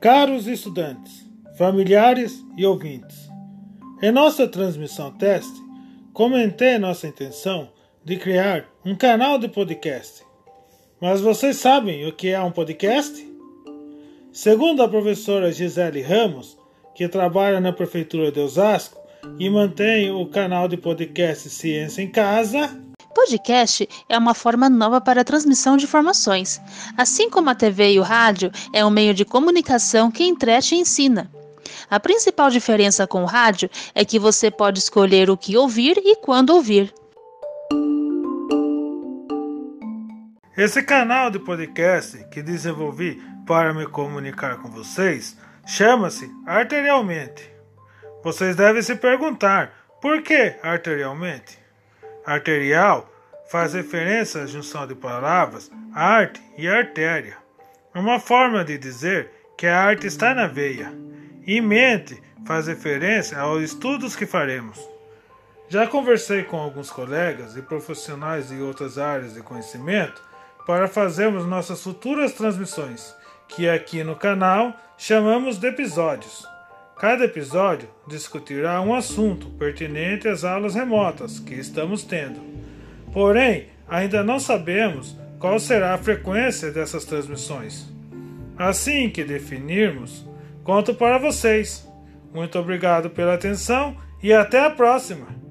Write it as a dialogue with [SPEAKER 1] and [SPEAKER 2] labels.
[SPEAKER 1] Caros estudantes, familiares e ouvintes, em nossa transmissão teste, comentei nossa intenção de criar um canal de podcast. Mas vocês sabem o que é um podcast? Segundo a professora Gisele Ramos, que trabalha na Prefeitura de Osasco e mantém o canal de podcast Ciência em Casa,
[SPEAKER 2] Podcast é uma forma nova para a transmissão de informações. Assim como a TV e o rádio, é um meio de comunicação que entrete e ensina. A principal diferença com o rádio é que você pode escolher o que ouvir e quando ouvir.
[SPEAKER 1] Esse canal de podcast que desenvolvi para me comunicar com vocês chama-se Arterialmente. Vocês devem se perguntar por que arterialmente? Arterial faz referência à junção de palavras arte e artéria. É uma forma de dizer que a arte está na veia. E mente faz referência aos estudos que faremos. Já conversei com alguns colegas e profissionais de outras áreas de conhecimento para fazermos nossas futuras transmissões, que aqui no canal chamamos de episódios. Cada episódio discutirá um assunto pertinente às aulas remotas que estamos tendo. Porém, ainda não sabemos qual será a frequência dessas transmissões. Assim que definirmos, conto para vocês. Muito obrigado pela atenção e até a próxima!